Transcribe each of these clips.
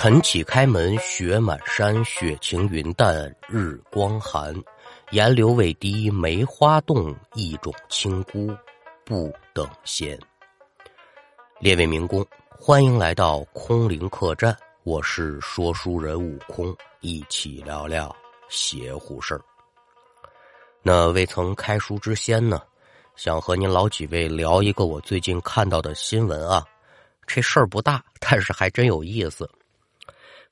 晨起开门，雪满山，雪晴云淡，日光寒。岩流未滴，梅花动，一种清孤不等闲。列位民工，欢迎来到空灵客栈，我是说书人悟空，一起聊聊邪乎事儿。那未曾开书之先呢，想和您老几位聊一个我最近看到的新闻啊。这事儿不大，但是还真有意思。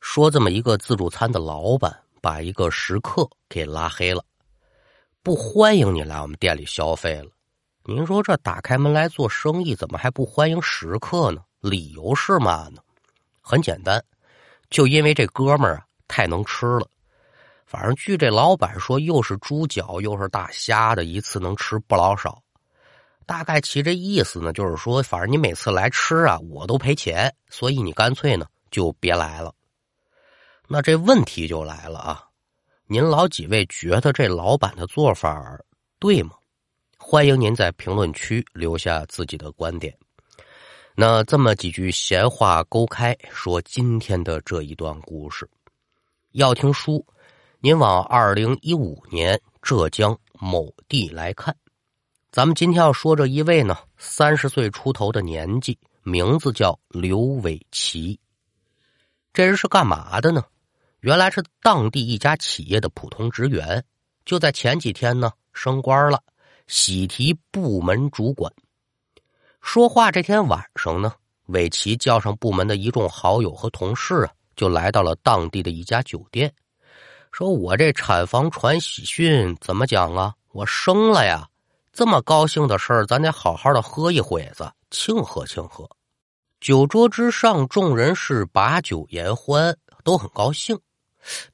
说这么一个自助餐的老板，把一个食客给拉黑了，不欢迎你来我们店里消费了。您说这打开门来做生意，怎么还不欢迎食客呢？理由是嘛呢？很简单，就因为这哥们儿啊太能吃了。反正据这老板说，又是猪脚又是大虾的，一次能吃不老少。大概其这意思呢，就是说，反正你每次来吃啊，我都赔钱，所以你干脆呢就别来了。那这问题就来了啊！您老几位觉得这老板的做法对吗？欢迎您在评论区留下自己的观点。那这么几句闲话勾开，说今天的这一段故事，要听书，您往二零一五年浙江某地来看。咱们今天要说这一位呢，三十岁出头的年纪，名字叫刘伟奇。这人是干嘛的呢？原来是当地一家企业的普通职员，就在前几天呢升官了，喜提部门主管。说话这天晚上呢，伟奇叫上部门的一众好友和同事啊，就来到了当地的一家酒店，说我这产房传喜讯，怎么讲啊？我生了呀！这么高兴的事儿，咱得好好的喝一会子，庆贺庆贺。酒桌之上，众人是把酒言欢，都很高兴。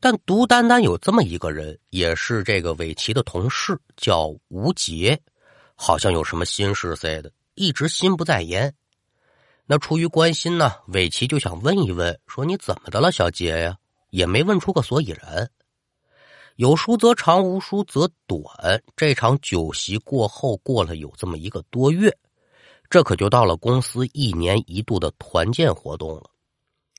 但独单单有这么一个人，也是这个伟奇的同事，叫吴杰，好像有什么心事似的，一直心不在焉。那出于关心呢，伟奇就想问一问，说你怎么的了，小杰呀？也没问出个所以然。有书则长，无书则短。这场酒席过后，过了有这么一个多月，这可就到了公司一年一度的团建活动了。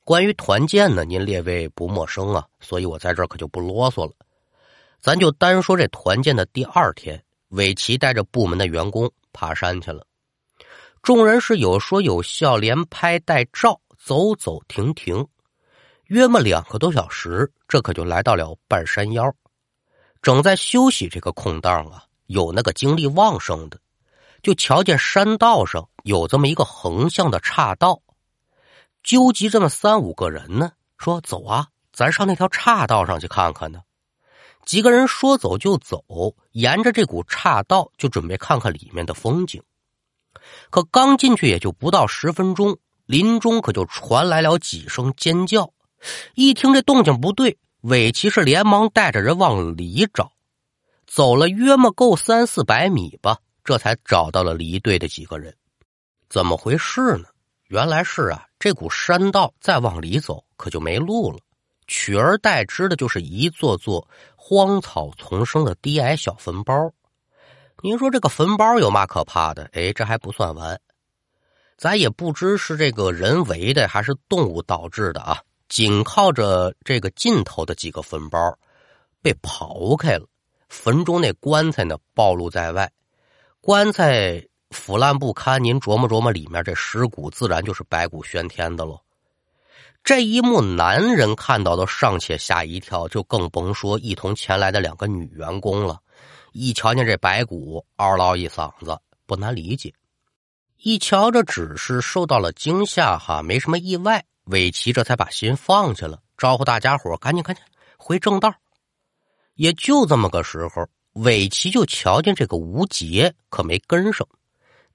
关于团建呢，您列位不陌生啊，所以我在这儿可就不啰嗦了。咱就单说这团建的第二天，伟奇带着部门的员工爬山去了。众人是有说有笑，连拍带照，走走停停，约么两个多小时，这可就来到了半山腰。正在休息这个空档啊，有那个精力旺盛的，就瞧见山道上有这么一个横向的岔道。纠集这么三五个人呢，说走啊，咱上那条岔道上去看看呢。几个人说走就走，沿着这股岔道就准备看看里面的风景。可刚进去也就不到十分钟，林中可就传来了几声尖叫。一听这动静不对，韦奇是连忙带着人往里找，走了约么够三四百米吧，这才找到了离队的几个人。怎么回事呢？原来是啊，这股山道再往里走可就没路了，取而代之的就是一座座荒草丛生的低矮小坟包。您说这个坟包有嘛可怕的？哎，这还不算完，咱也不知是这个人为的还是动物导致的啊。紧靠着这个尽头的几个坟包被刨开了，坟中那棺材呢暴露在外，棺材。腐烂不堪，您琢磨琢磨，里面这尸骨自然就是白骨喧天的喽。这一幕，男人看到都尚且吓一跳，就更甭说一同前来的两个女员工了。一瞧见这白骨，嗷唠一嗓子，不难理解。一瞧这只是受到了惊吓，哈，没什么意外。韦奇这才把心放下了，招呼大家伙赶紧赶紧回正道。也就这么个时候，韦奇就瞧见这个吴杰可没跟上。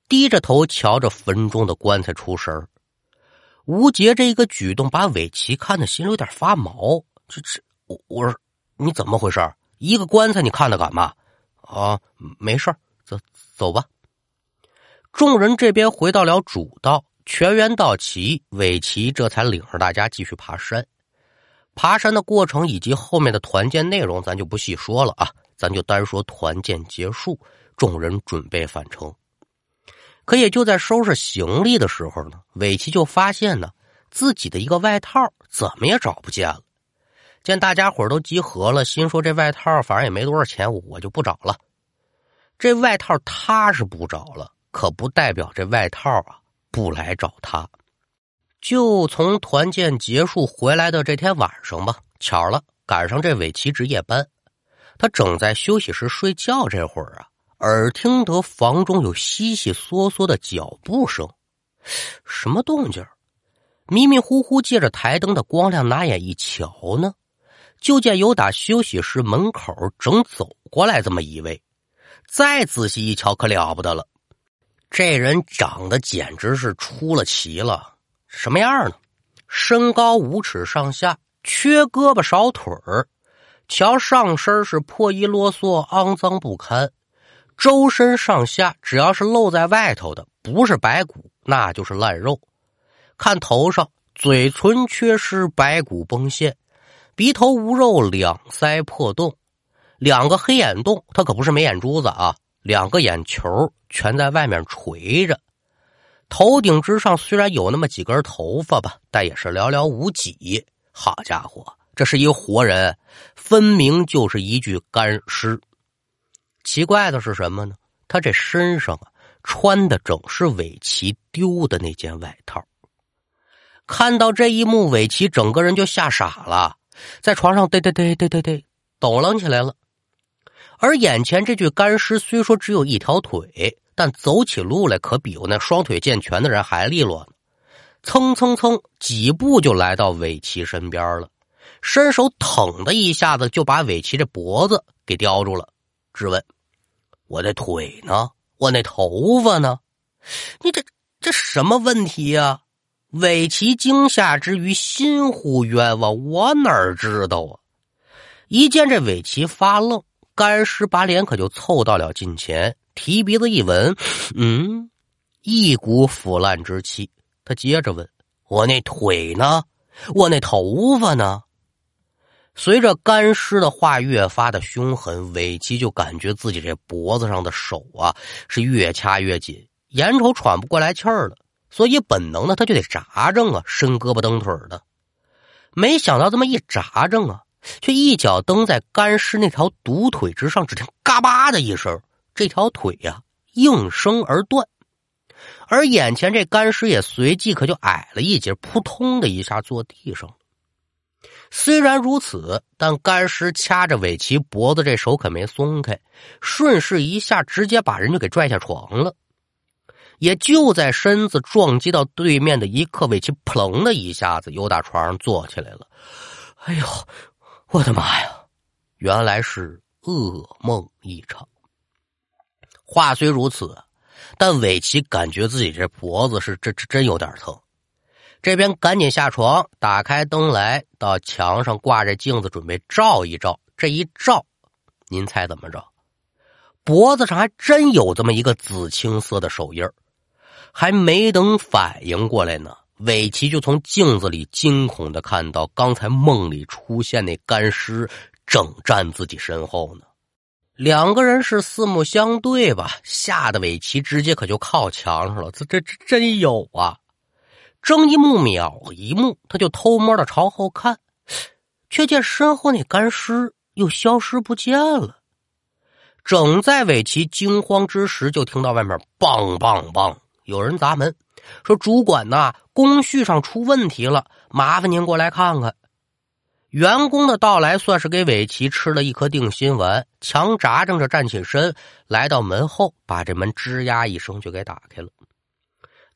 低着头瞧着坟中的棺材出神吴杰这一个举动把韦奇看的心里有点发毛。这这，我我说你怎么回事一个棺材你看他干嘛？啊，没事走走吧。众人这边回到了主道，全员到齐，韦奇这才领着大家继续爬山。爬山的过程以及后面的团建内容，咱就不细说了啊，咱就单说团建结束，众人准备返程。可也就在收拾行李的时候呢，韦奇就发现呢，自己的一个外套怎么也找不见了。见大家伙都集合了，心说这外套反正也没多少钱，我就不找了。这外套他是不找了，可不代表这外套啊不来找他。就从团建结束回来的这天晚上吧，巧了，赶上这韦奇值夜班，他正在休息室睡觉，这会儿啊，耳听得房中有悉悉嗦嗦的脚步声，什么动静？迷迷糊糊借着台灯的光亮，拿眼一瞧呢，就见有打休息室门口正走过来这么一位。再仔细一瞧，可了不得了，这人长得简直是出了奇了。什么样呢？身高五尺上下，缺胳膊少腿儿，瞧上身是破衣啰嗦、肮脏不堪，周身上下只要是露在外头的，不是白骨，那就是烂肉。看头上，嘴唇缺失，白骨崩现，鼻头无肉，两腮破洞，两个黑眼洞，他可不是没眼珠子啊，两个眼球全在外面垂着。头顶之上虽然有那么几根头发吧，但也是寥寥无几。好家伙，这是一活人，分明就是一具干尸。奇怪的是什么呢？他这身上啊，穿的正是韦奇丢的那件外套。看到这一幕，韦奇整个人就吓傻了，在床上嘚嘚嘚嘚嘚嘚抖楞起来了。而眼前这具干尸虽说只有一条腿。但走起路来可比我那双腿健全的人还利落呢，蹭蹭蹭几步就来到韦奇身边了，伸手腾的一下子就把韦奇这脖子给叼住了，质问：“我的腿呢？我那头发呢？你这这什么问题呀？”韦奇惊吓之余心呼冤枉，我哪知道啊！一见这韦奇发愣，干尸把脸可就凑到了近前。提鼻子一闻，嗯，一股腐烂之气。他接着问：“我那腿呢？我那头发呢？”随着干尸的话越发的凶狠，尾奇就感觉自己这脖子上的手啊是越掐越紧，眼瞅喘不过来气儿了，所以本能的他就得扎正啊，伸胳膊蹬腿的。没想到这么一扎正啊，却一脚蹬在干尸那条独腿之上，只听“嘎巴”的一声。这条腿呀，应声而断，而眼前这干尸也随即可就矮了一截，扑通的一下坐地上。虽然如此，但干尸掐着尾鳍脖子，这手可没松开，顺势一下，直接把人就给拽下床了。也就在身子撞击到对面的一刻，尾鳍扑棱的一下子又打床上坐起来了。哎呦，我的妈呀！原来是噩梦一场。话虽如此，但尾奇感觉自己这脖子是真真有点疼。这边赶紧下床，打开灯来，到墙上挂着镜子，准备照一照。这一照，您猜怎么着？脖子上还真有这么一个紫青色的手印还没等反应过来呢，韦奇就从镜子里惊恐的看到，刚才梦里出现那干尸正站自己身后呢。两个人是四目相对吧，吓得韦奇直接可就靠墙上了。这这真有啊！睁一目秒一目，他就偷摸的朝后看，却见身后那干尸又消失不见了。正在韦奇惊慌之时，就听到外面“梆梆梆”有人砸门，说：“主管呐，工序上出问题了，麻烦您过来看看。”员工的到来算是给韦奇吃了一颗定心丸，强扎正着站起身，来到门后，把这门吱呀一声就给打开了。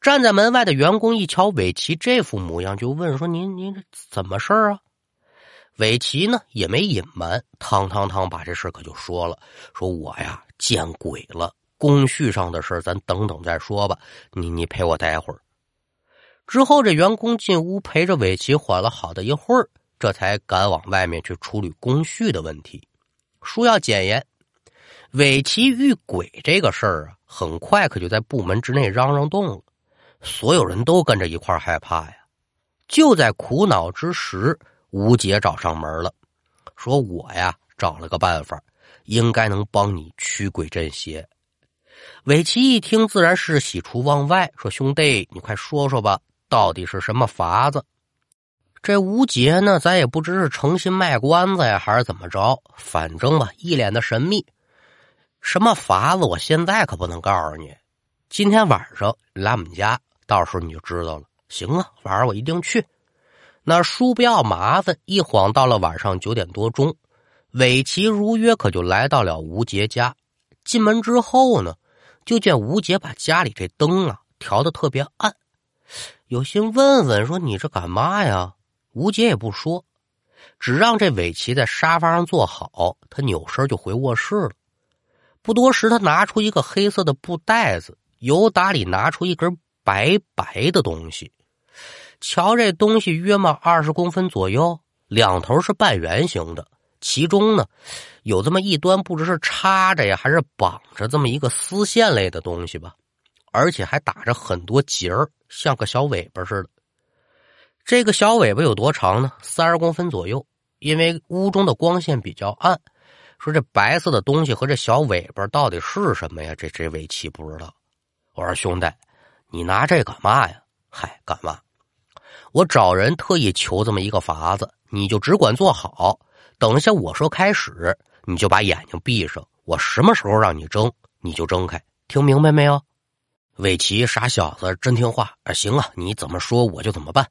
站在门外的员工一瞧尾奇这副模样，就问说：“您您这怎么事儿啊？”尾奇呢也没隐瞒，汤汤汤把这事可就说了：“说我呀见鬼了，工序上的事咱等等再说吧。你你陪我待会儿。”之后这员工进屋陪着尾奇缓了好的一会儿。这才赶往外面去处理工序的问题。书要简言，尾奇遇鬼这个事儿啊，很快可就在部门之内嚷嚷动了，所有人都跟着一块害怕呀。就在苦恼之时，吴杰找上门了，说：“我呀，找了个办法，应该能帮你驱鬼镇邪。”韦奇一听，自然是喜出望外，说：“兄弟，你快说说吧，到底是什么法子？”这吴杰呢，咱也不知是诚心卖关子呀，还是怎么着，反正吧，一脸的神秘。什么法子，我现在可不能告诉你。今天晚上来我们家，到时候你就知道了。行啊，晚上我一定去。那叔不要麻烦，一晃到了晚上九点多钟，韦奇如约可就来到了吴杰家。进门之后呢，就见吴杰把家里这灯啊调的特别暗，有心问问说：“你这干嘛呀？”吴杰也不说，只让这韦奇在沙发上坐好，他扭身就回卧室了。不多时，他拿出一个黑色的布袋子，由打里拿出一根白白的东西。瞧，这东西约莫二十公分左右，两头是半圆形的，其中呢有这么一端，不知是插着呀，还是绑着这么一个丝线类的东西吧，而且还打着很多结儿，像个小尾巴似的。这个小尾巴有多长呢？三十公分左右。因为屋中的光线比较暗，说这白色的东西和这小尾巴到底是什么呀？这这尾奇不知道。我说兄弟，你拿这干嘛呀？嗨，干嘛？我找人特意求这么一个法子，你就只管做好。等一下我说开始，你就把眼睛闭上。我什么时候让你睁，你就睁开。听明白没有？韦奇傻小子，真听话啊！行啊，你怎么说我就怎么办。